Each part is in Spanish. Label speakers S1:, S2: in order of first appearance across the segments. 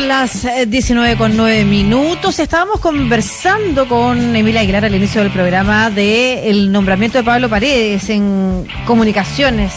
S1: Son las 19 eh, con 9 minutos. Estábamos conversando con Emilia Aguilar al inicio del programa de el nombramiento de Pablo Paredes en comunicaciones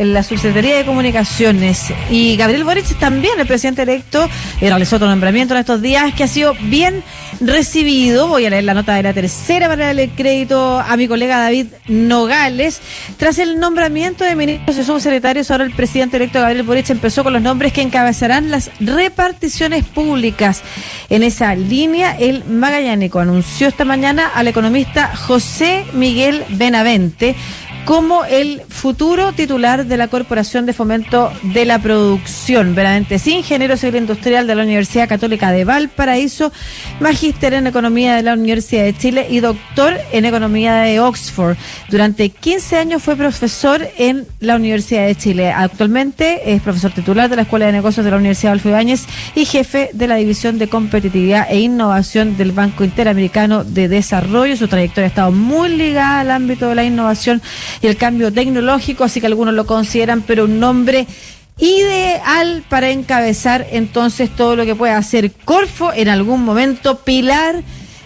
S1: la Subsecretaría de Comunicaciones. Y Gabriel Boric también, el presidente electo, realizó otro nombramiento en estos días que ha sido bien recibido. Voy a leer la nota de la tercera para darle el crédito a mi colega David Nogales. Tras el nombramiento de ministros y subsecretarios, ahora el presidente electo Gabriel Boric empezó con los nombres que encabezarán las reparticiones públicas. En esa línea, el Magallánico anunció esta mañana al economista José Miguel Benavente como el futuro titular de la Corporación de Fomento de la Producción. Veramente es ingeniero civil industrial de la Universidad Católica de Valparaíso, magíster en Economía de la Universidad de Chile y doctor en Economía de Oxford. Durante 15 años fue profesor en la Universidad de Chile. Actualmente es profesor titular de la Escuela de Negocios de la Universidad Adolfo Ibáñez y jefe de la División de Competitividad e Innovación del Banco Interamericano de Desarrollo. Su trayectoria ha estado muy ligada al ámbito de la innovación y el cambio tecnológico, así que algunos lo consideran, pero un nombre ideal para encabezar entonces todo lo que pueda hacer Corfo en algún momento, pilar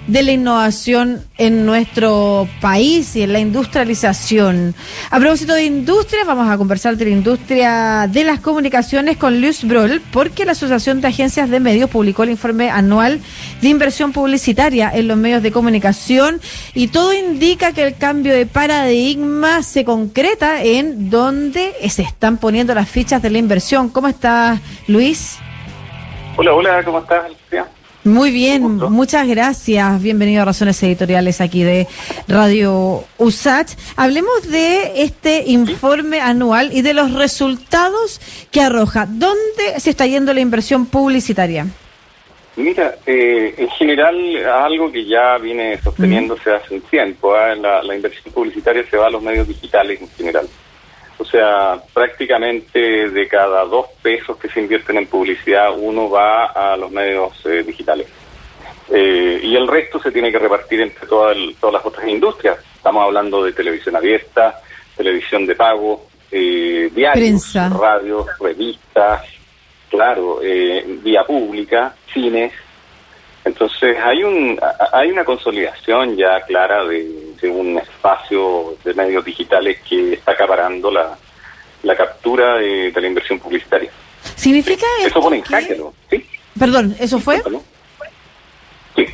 S1: de la innovación en nuestro país y en la industrialización. A propósito de industria, vamos a conversar de la industria de las comunicaciones con Luis Broll, porque la Asociación de Agencias de Medios publicó el informe anual de inversión publicitaria en los medios de comunicación y todo indica que el cambio de paradigma se concreta en donde se están poniendo las fichas de la inversión. ¿Cómo estás, Luis?
S2: Hola, hola, ¿cómo estás,
S1: muy bien, muchas gracias. Bienvenido a Razones Editoriales aquí de Radio USACH. Hablemos de este informe anual y de los resultados que arroja. ¿Dónde se está yendo la inversión publicitaria?
S2: Mira, eh, en general algo que ya viene sosteniéndose hace un tiempo, ¿eh? la, la inversión publicitaria se va a los medios digitales en general. O sea, prácticamente de cada dos pesos que se invierten en publicidad, uno va a los medios eh, digitales. Eh, y el resto se tiene que repartir entre todas las otras industrias. Estamos hablando de televisión abierta, televisión de pago, eh, diarios, radios, revistas, claro, vía pública, cines. Entonces hay un hay una consolidación ya clara de un espacio de medios digitales que está acaparando la, la captura de, la inversión publicitaria.
S1: ¿Significa
S2: Eso pone en jaque, ¿no? ¿Sí?
S1: Perdón, ¿eso fue?
S2: Sí.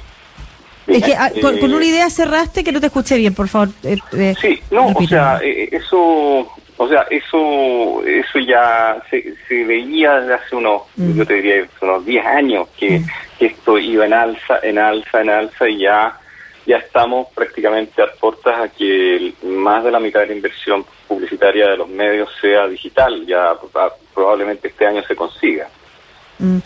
S1: Es que ah, con, una idea cerraste que no te escuché bien, por favor.
S2: Eh, eh, sí, no, o sea, eh, eso, o sea, eso, eso ya se, se veía desde hace unos, mm. yo te diría, unos 10 años que, mm. que esto iba en alza, en alza, en alza y ya ya estamos prácticamente a puertas a que más de la mitad de la inversión publicitaria de los medios sea digital. Ya probablemente este año se consiga.
S1: Mm.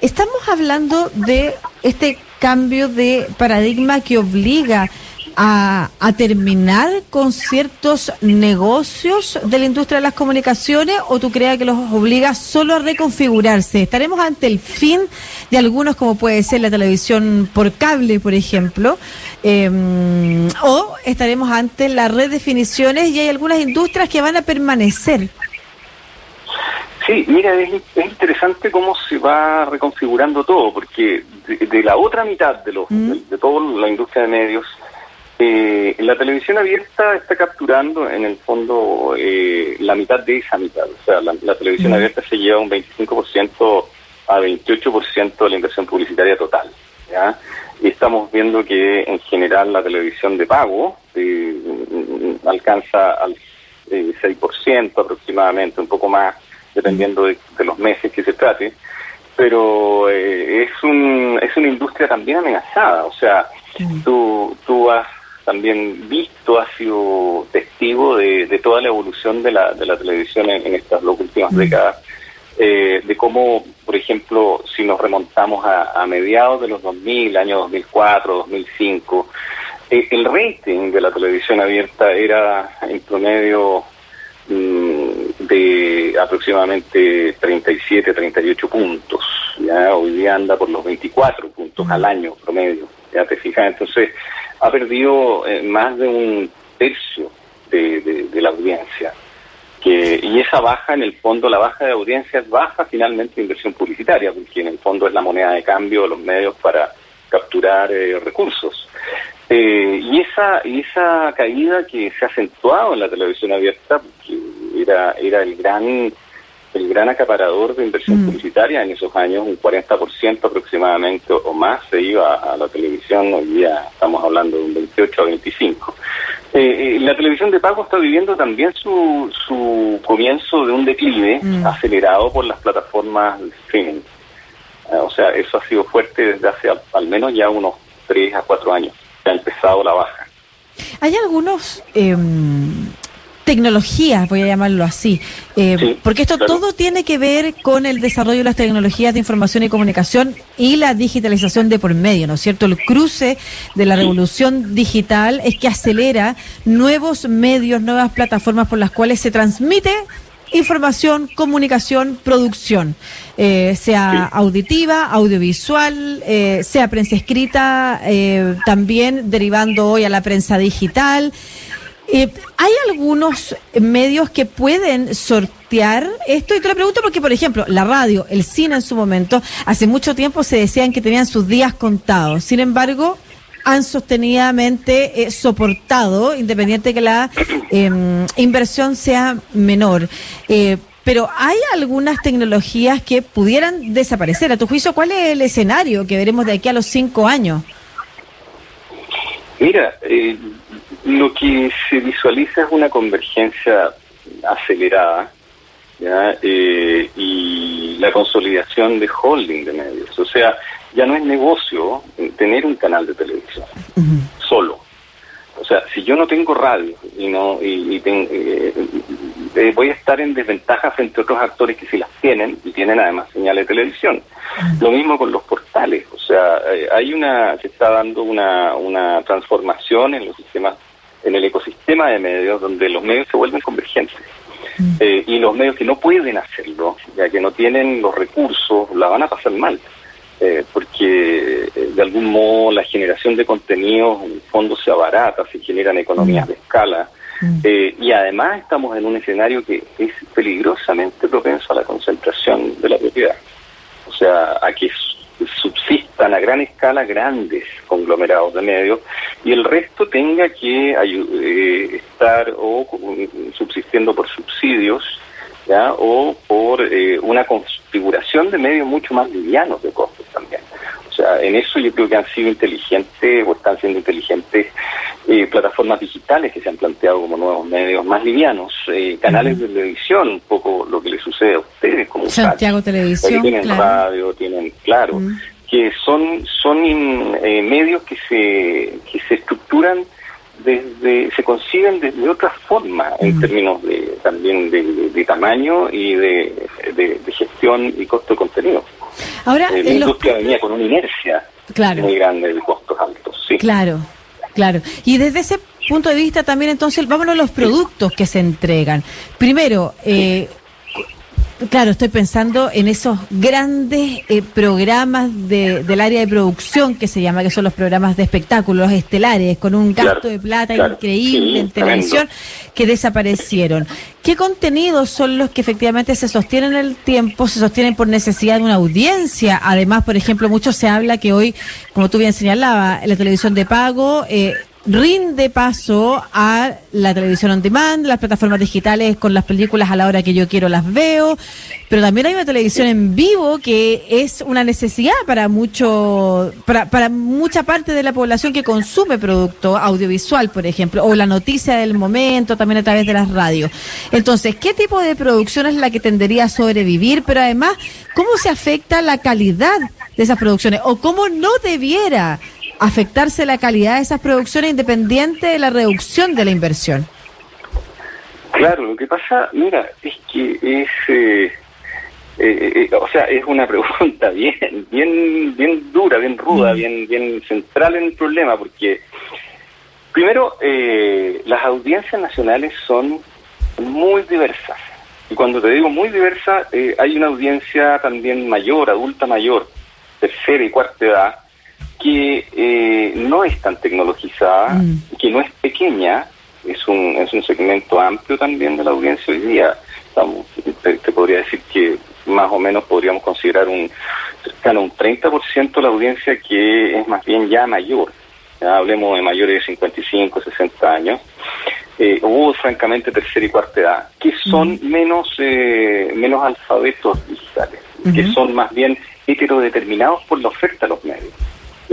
S1: Estamos hablando de este cambio de paradigma que obliga a, terminar con ciertos negocios de la industria de las comunicaciones o tú creas que los obliga solo a reconfigurarse? ¿Estaremos ante el fin de algunos como puede ser la televisión por cable, por ejemplo? Em, ¿O estaremos ante las redefiniciones y hay algunas industrias que van a permanecer?
S2: Sí, mira, es, interesante cómo se va reconfigurando todo, porque de, la otra mitad de, los, mm. de toda la industria de medios, eh, la televisión abierta está capturando en el fondo eh, la mitad de esa mitad. O sea, la, televisión abierta se lleva un 25% a 28% de la inversión publicitaria total. ¿ya? Y estamos viendo que en general la televisión de pago eh, alcanza al 6% eh, aproximadamente, un poco más, dependiendo de, los meses que se trate. Pero eh, es, un, es una industria también amenazada. O sea, tú, tú has también visto, ha sido testigo de, toda la evolución de la, de la televisión en, estas dos últimas mm. décadas, eh, de cómo, por ejemplo, si nos remontamos a, mediados de los 2000, año 2004, 2005, eh, el rating de la televisión abierta era en promedio mm, de aproximadamente 37, 38 puntos. ¿ya? Hoy día anda por los 24 puntos al año promedio. ¿ya te fijas? Entonces, ha perdido eh, más de un tercio de, la audiencia, Que, y esa baja, en el fondo, la baja de audiencia es baja finalmente de inversión publicitaria, porque en el fondo es la moneda de cambio de los medios para capturar eh, recursos. Eh, y esa y esa caída que se ha acentuado en la televisión abierta, que era, era el gran el gran acaparador de inversión mm. publicitaria en esos años, un 40% aproximadamente o más se iba a la televisión, hoy día estamos hablando de un 28 a 25. Eh, eh, la televisión de pago está viviendo también su, su comienzo de un declive mm. acelerado por las plataformas de streaming. Eh, o sea, eso ha sido fuerte desde hace al, menos ya unos 3 a 4 años, que ha empezado la baja.
S1: Hay algunos... Tecnologías, voy a llamarlo así, eh, porque esto todo tiene que ver con el desarrollo de las tecnologías de información y comunicación y la digitalización de por medio, ¿no es cierto? El cruce de la revolución digital es que acelera nuevos medios, nuevas plataformas por las cuales se transmite información, comunicación, producción, eh, sea auditiva, audiovisual, eh, sea prensa escrita, también derivando hoy a la prensa digital. Eh, ¿Hay algunos medios que pueden sortear esto? Y te lo pregunto porque, por ejemplo, la radio, el cine en su momento, hace mucho tiempo se decían que tenían sus días contados. Sin embargo, han sostenidamente eh, soportado, independiente que la em, inversión sea menor. Eh, pero hay algunas tecnologías que pudieran desaparecer. A tu juicio, ¿cuál es el escenario que veremos de aquí a los cinco años?
S2: Mira, eh, lo que se visualiza es una convergencia acelerada eh, y la consolidación de holding de medios. O sea, ya no es negocio tener un canal de televisión solo. O sea, si yo no tengo radio y no y, eh, eh, voy a estar en desventaja frente a otros actores que sí las tienen y tienen además señales de televisión. Lo mismo con los portales. O sea, hay una se está dando una, una transformación en los sistemas en el ecosistema de medios donde los medios se vuelven convergentes. Mm. Eh, y los medios que no pueden hacerlo, ya que no tienen los recursos, la van a pasar mal. Eh, porque eh, de algún modo la generación de contenidos en el fondo se abarata, se generan economías mm. de escala. Mm. y además estamos en un escenario que es peligrosamente propenso a la concentración de la propiedad. O sea, a que subsistan a gran escala grandes conglomerados de medios y el resto tenga que eh, estar o subsistiendo por subsidios ¿ya? o por eh, una configuración de medios mucho más livianos de costos también. O sea, en eso yo creo que han sido inteligentes o están siendo inteligentes eh, plataformas digitales que se han planteado como nuevos medios más livianos, canales de televisión, un poco lo que le sucede a ustedes como
S1: Santiago Televisión.
S2: Tienen radio, tienen, claro, que son, son eh, medios que se, que se estructuran desde, se conciben desde otra forma en términos de también de, tamaño y de, gestión y costo de contenido. Ahora, eh, la industria venía con una inercia muy grande de costos altos. Sí.
S1: Claro, claro. Y desde ese punto de vista también entonces, vámonos a los productos que se entregan. Primero, eh, Claro, estoy pensando en esos grandes eh, programas de, del área de producción que se llama, que son los programas de espectáculos estelares, con un gasto de plata increíble en televisión, que desaparecieron. ¿Qué contenidos son los que efectivamente se sostienen en el tiempo, se sostienen por necesidad de una audiencia? Además, por ejemplo, mucho se habla que hoy, como tú bien señalabas, la televisión de pago... Eh, rinde paso a la televisión on demand, las plataformas digitales con las películas a la hora que yo quiero las veo, pero también hay una televisión en vivo que es una necesidad para mucho para, para mucha parte de la población que consume producto audiovisual, por ejemplo, o la noticia del momento también a través de las radios. Entonces, ¿qué tipo de producción es la que tendería a sobrevivir, pero además cómo se afecta la calidad de esas producciones o cómo no debiera afectarse la calidad de esas producciones independiente de la reducción de la inversión?
S2: Claro, lo que pasa, mira, es que es, eh, eh, eh, o sea, es una pregunta bien, bien, bien dura, bien ruda, mm. bien, bien central en el problema, porque primero las audiencias nacionales son muy diversas y cuando te digo muy diversa, hay una audiencia también mayor, adulta mayor, tercera y cuarta edad, que eh, no es tan tecnologizada, mm. que no es pequeña es un, es un segmento amplio también de la audiencia hoy día. Estamos, te, podría decir que más o menos podríamos considerar un cercano un 30% de la audiencia que es más bien ya mayor. hablemos de mayores de 55, 60 años. Eh, o francamente tercera y cuarta edad, que son menos eh, menos alfabetos digitales, que son más bien heterodeterminados por la oferta de los medios.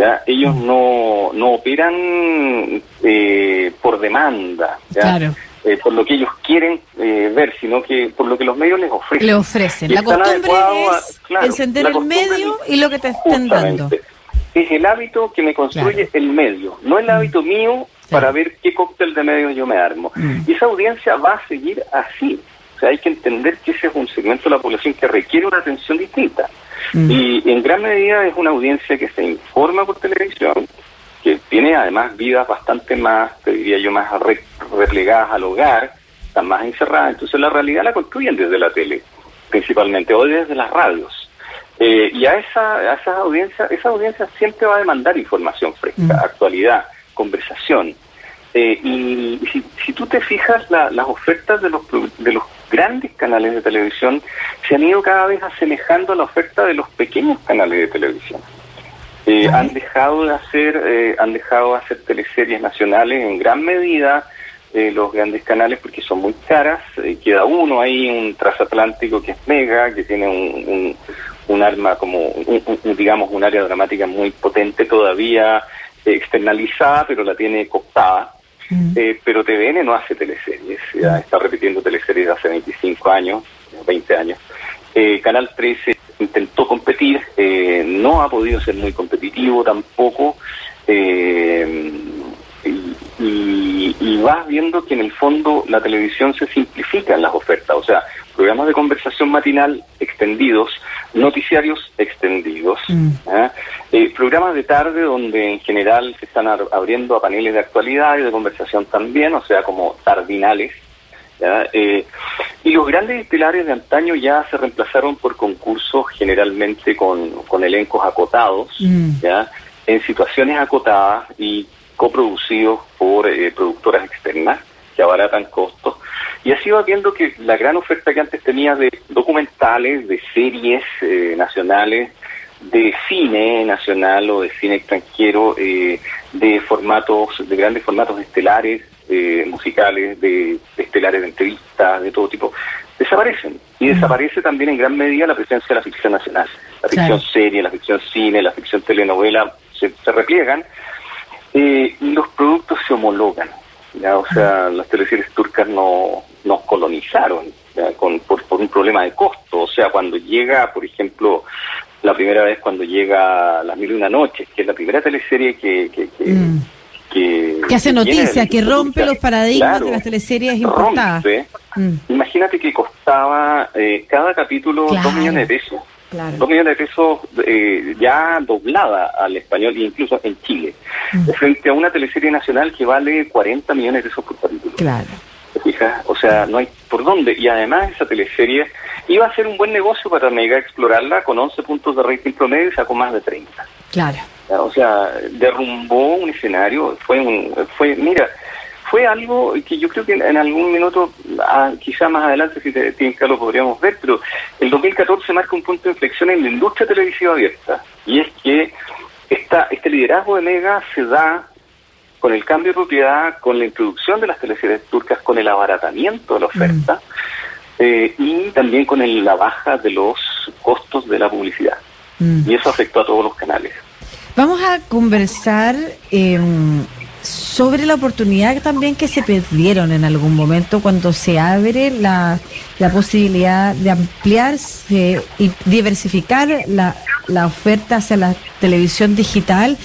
S2: ¿Ya? Ellos no, no operan eh, por demanda, eh, por lo que ellos quieren eh, ver, sino que por lo que los medios les ofrecen.
S1: Le ofrecen. la costumbre es encender el medio y lo que te estén dando.
S2: Es el hábito que me construye el medio, no el hábito mío para ver qué cóctel de medios yo me armo. Mm. Y esa audiencia va a seguir así. Hay que entender que ese es un segmento de la población que requiere una atención distinta. Mm. Y en gran medida es una audiencia que se informa por televisión, que tiene además vidas bastante más, te diría yo, más replegadas al hogar, están más encerradas. Entonces la realidad la construyen desde la tele, principalmente, o desde las radios. Eh, y a esa, a esa audiencia, esa audiencia siempre va a demandar información fresca, mm. actualidad, conversación. Eh, y, si, tú te fijas, las ofertas de los, de los grandes canales de televisión se han ido cada vez asemejando a la oferta de los pequeños canales de televisión. Eh, han dejado de hacer, eh, han dejado de hacer teleseries nacionales en gran medida eh, los grandes canales porque son muy caras. queda uno ahí, un transatlántico que es mega, que tiene un, un, arma como, digamos, un área dramática muy potente todavía externalizada, pero la tiene cooptada. Mm. Eh, pero TVN no hace teleseries, ya está repitiendo teleseries hace 25 años, 20 años. Eh, Canal 13 intentó competir, eh, no ha podido ser muy competitivo tampoco, y, y, vas viendo que en el fondo la televisión se simplifica en las ofertas, o sea, programas de conversación matinal extendidos, noticiarios extendidos, mm. eh, programas de tarde donde en general se están abriendo a paneles de actualidad y de conversación también, o sea, como tardinales. Eh, y los grandes pilares de antaño ya se reemplazaron por concursos generalmente con, con elencos acotados, mm. ¿ya? en situaciones acotadas y coproducidos por eh, productoras externas que abaratan costos y así va viendo que la gran oferta que antes tenía de documentales, de series eh, nacionales, de cine nacional o de cine extranjero, eh, de formatos, de grandes formatos estelares, eh, musicales, de, estelares de entrevistas, de todo tipo, desaparecen. Y desaparece también en gran medida la presencia de la ficción nacional. La ficción serie, la ficción cine, la ficción telenovela se, se repliegan y los productos se homologan. ¿ya? O sea, las teleseries turcas no nos colonizaron Con, por, un problema de costo. O sea, cuando llega, por ejemplo, la primera vez cuando llega Las Mil y Una Noches, que es la primera teleserie que... que, que,
S1: mm. que, hace noticia, que rompe los paradigmas de las teleseries importadas.
S2: Mm. Imagínate que costaba eh, cada capítulo dos millones de pesos. Dos millones de pesos eh, ya doblada al español, incluso en Chile, mm. frente a una teleserie nacional que vale 40 millones de pesos por capítulo.
S1: Claro.
S2: O sea, no hay por dónde. Y además esa teleserie iba a ser un buen negocio para Mega explorarla con 11 puntos de rating promedio y sacó más de 30.
S1: Claro.
S2: O sea, derrumbó un escenario, fue un, fue, mira, fue algo que yo creo que en algún minuto, ah, quizá más adelante, si te, te lo podríamos ver, pero el 2014 marca un punto de inflexión en la industria televisiva abierta. Y es que esta, este liderazgo de Mega se da con el cambio de propiedad, con la introducción de las teleseries turcas, con el abaratamiento de la oferta mm. eh, y también con la baja de los costos de la publicidad. Mm. Y eso afectó a todos los canales.
S1: Vamos a conversar eh, sobre la oportunidad también que se perdieron en algún momento cuando se abre la, la posibilidad de ampliarse y diversificar la, la oferta hacia la televisión digital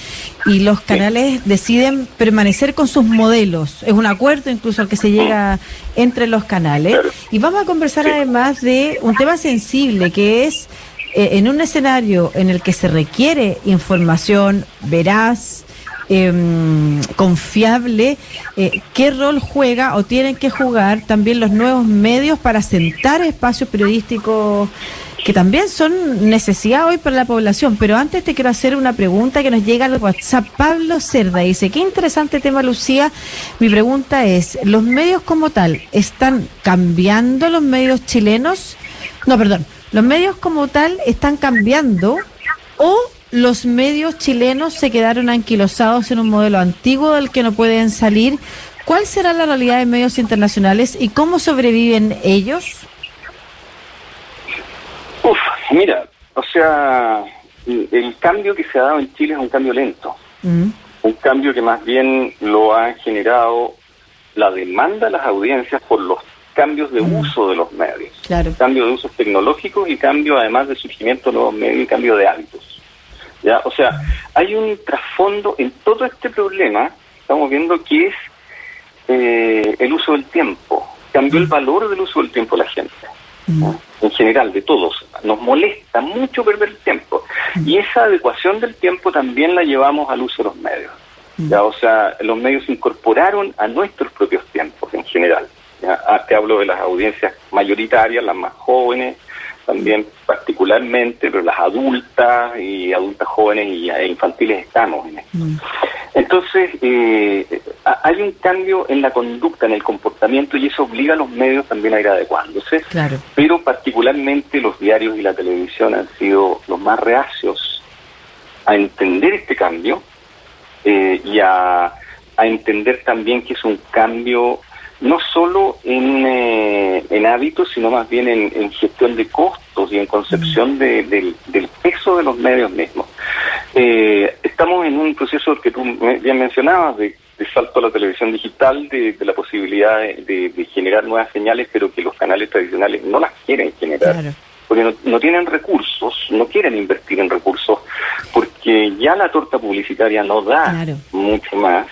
S1: y los canales deciden permanecer con sus modelos. Es un acuerdo incluso al que se llega entre los canales. Y vamos a conversar además de un tema sensible que es eh, en un escenario en el que se requiere información veraz, Em, confiable, eh, ¿qué rol juega o tienen que jugar también los nuevos medios para sentar espacios periodísticos que también son necesidad hoy para la población. Pero antes te quiero hacer una pregunta que nos llega al WhatsApp. Pablo Cerda dice, qué interesante tema, Lucía. Mi pregunta es, ¿los medios como tal están cambiando los medios chilenos? No, perdón, ¿los medios como tal están cambiando o los medios chilenos se quedaron anquilosados en un modelo antiguo del que no pueden salir? ¿Cuál será la realidad de medios internacionales y cómo sobreviven ellos?
S2: Uf, mira, o sea, el cambio que se ha dado en Chile es un cambio lento. Mm. Un cambio que más bien lo ha generado la demanda de las audiencias por los cambios de mm. uso de los medios. Claro. Cambio de usos tecnológicos y cambio además de surgimiento de nuevos medios y cambio de hábitos. ¿Ya? O sea, hay un trasfondo en todo este problema, estamos viendo que es eh, el uso del tiempo. Cambió el mm. valor del uso del tiempo de la gente en general, de todos. Nos molesta mucho perder el tiempo. Y esa adecuación del tiempo también la llevamos al uso de los medios. ¿ya? O sea, los medios incorporaron a nuestros propios tiempos en general. ¿ya? Ah, te hablo de las audiencias mayoritarias, las más jóvenes, también particularmente, pero las adultas y adultas jóvenes y infantiles estamos en esto. Mm. Entonces, eh, hay un cambio en la conducta, en el comportamiento, y eso obliga a los medios también a ir adecuándose. Claro. Pero particularmente los diarios y la televisión han sido los más reacios a entender este cambio eh, y a, entender también que es un cambio no solo en, eh, en hábitos, sino más bien en, gestión de costos y en concepción mm. del peso de los medios mismos. Eh, estamos en un proceso que tú bien mencionabas de, salto a la televisión digital, de, la posibilidad de, generar nuevas señales, pero que los canales tradicionales no las quieren generar. Porque no, tienen recursos, no quieren invertir en recursos, porque ya la torta publicitaria no da mucho más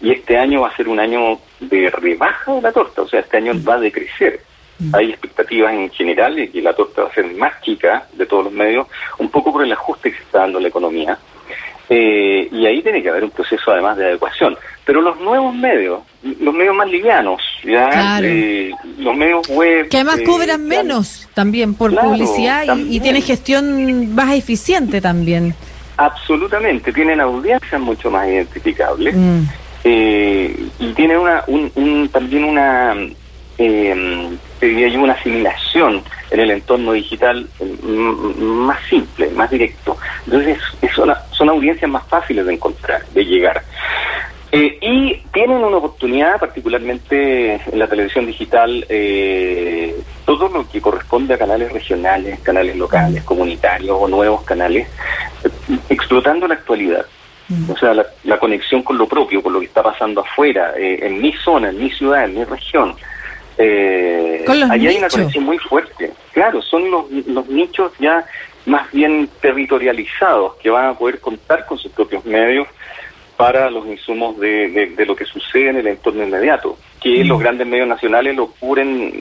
S2: y este año va a ser un año de rebaja de la torta, o sea, este año va a decrecer. Mm. Hay expectativas en general de que la torta va a ser más chica de todos los medios, un poco por el ajuste que se está dando la economía. Eh, y ahí tiene que haber un proceso además de adecuación. Pero los nuevos medios, los medios más livianos, ¿ya? Eh, los medios web...
S1: Que además eh, cobran menos también por publicidad y, y tienen gestión más eficiente también.
S2: Absolutamente, tienen audiencias mucho más identificables. Mm. Eh, y tiene una, un, también una, eh, una asimilación en el entorno digital mm, más simple, más directo. Entonces, son, son audiencias más fáciles de encontrar, de llegar. Eh, y tienen una oportunidad, particularmente en la televisión digital, eh, todo lo que corresponde a canales regionales, canales locales, comunitarios o nuevos canales, explotando la actualidad. O sea, la, conexión con lo propio, con lo que está pasando afuera, eh, en mi zona, en mi ciudad, en mi región. Eh, ahí hay una conexión muy fuerte. Claro, son los, los nichos ya más bien territorializados que van a poder contar con sus propios medios para los insumos de, de, lo que sucede en el entorno inmediato, que mm. los grandes medios nacionales lo cubren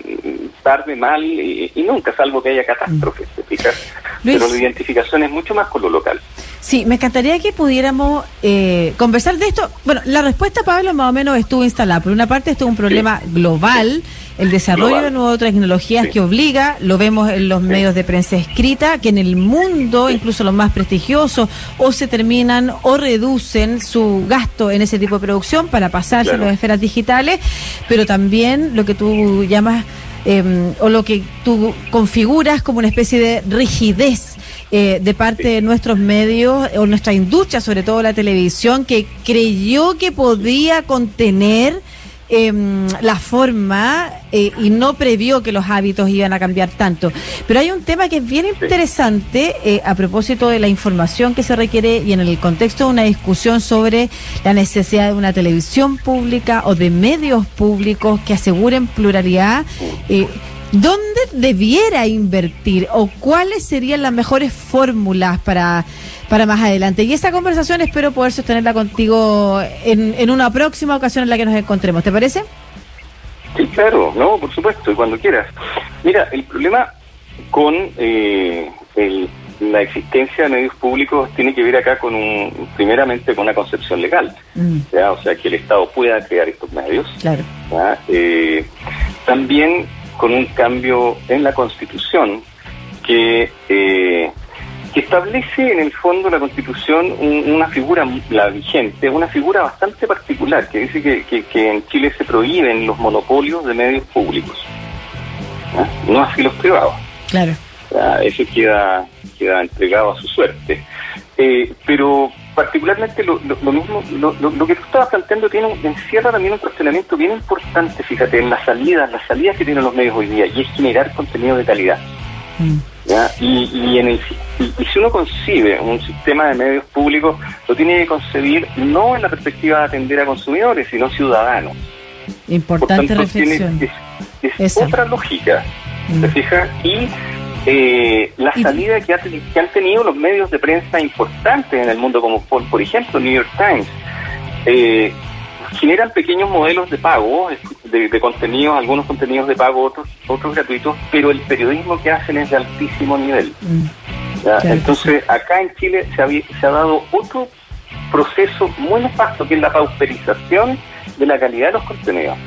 S2: tarde, mal y, nunca, salvo que haya catástrofes, Pero la identificación es mucho más con lo local.
S1: Sí, me encantaría que pudiéramos eh, conversar de esto. Bueno, la respuesta, Pablo, más o menos estuvo instalada. Por una parte, esto es un problema global, el desarrollo de nuevas tecnologías que obliga, lo vemos en los medios de prensa escrita, que en el mundo, incluso los más prestigiosos, o se terminan o reducen su gasto en ese tipo de producción para pasarse a las esferas digitales, pero también lo que tú llamas em, o lo que tú configuras como una especie de rigidez eh, de parte de nuestros medios o nuestra industria, sobre todo la televisión, que creyó que podía contener em, la forma eh, y no previó que los hábitos iban a cambiar tanto. Pero hay un tema que es bien interesante eh, a propósito de la información que se requiere y en el contexto de una discusión sobre la necesidad de una televisión pública o de medios públicos que aseguren pluralidad. ¿Dónde debiera invertir o cuáles serían las mejores fórmulas para, para más adelante? Y esa conversación espero poder sostenerla contigo en, en una próxima ocasión en la que nos encontremos. ¿Te parece?
S2: Sí, claro, no, por supuesto, y cuando quieras. Mira, el problema con eh, la existencia de medios públicos tiene que ver acá con un, primeramente con una concepción legal, mm. o sea, que el Estado pueda crear estos medios. Claro. Eh, también con un cambio en la Constitución que establece en el fondo la Constitución una figura, la vigente, una figura bastante particular, que dice que, que, en Chile se prohíben los monopolios de medios públicos, no así los privados.
S1: Claro.
S2: Eso queda, queda entregado a su suerte. Eh, pero particularmente lo, lo, mismo, lo, lo, que tú estabas planteando tiene encierra también un cuestionamiento bien importante, fíjate, en las salidas, las salidas que tienen los medios hoy día, y es generar contenido de calidad. Mm. Y, y, en el, y, si uno concibe un sistema de medios públicos, lo tiene que concebir no en la perspectiva de atender a consumidores, sino ciudadanos.
S1: Importante reflexión.
S2: es, otra lógica, mm. ¿te fijas? Y eh, la salida que, que, han tenido los medios de prensa importantes en el mundo, como por, por ejemplo New York Times, eh, generan pequeños modelos de pago, de, de, contenidos, algunos contenidos de pago, otros otros gratuitos, pero el periodismo que hacen es de altísimo nivel. Mm. Entonces, acá en Chile se ha, se ha dado otro proceso muy nefasto, que es la pauperización de la calidad de los contenidos.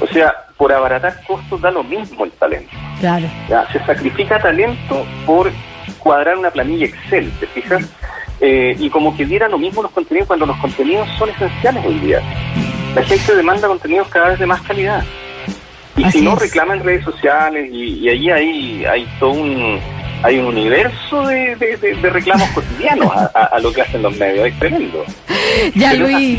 S2: O sea, por abaratar costos da lo mismo el talento.
S1: Claro.
S2: Se sacrifica talento por cuadrar una planilla Excel, ¿te fijas? Eh, y como que diera lo mismo los contenidos cuando los contenidos son esenciales hoy día. La gente demanda contenidos cada vez de más calidad. Y si no, reclaman en redes sociales y, ahí hay, hay todo un hay un universo de, reclamos cotidianos a, lo que hacen los medios. Es tremendo.
S1: Ya, Luis.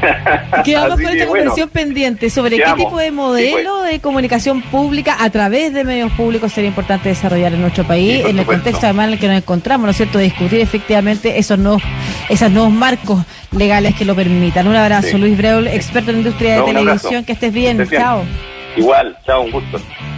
S1: Quedamos con esta conversación pendiente sobre qué tipo de modelo pues. de comunicación pública a través de medios públicos sería importante desarrollar en nuestro país, en el contexto además en el que nos encontramos, ¿no es cierto?, de discutir efectivamente esos nuevos, esos nuevos marcos legales que lo permitan. Un abrazo, Luis Breul, experto en industria de televisión, que estés bien. Chao.
S2: Igual, chao, un gusto.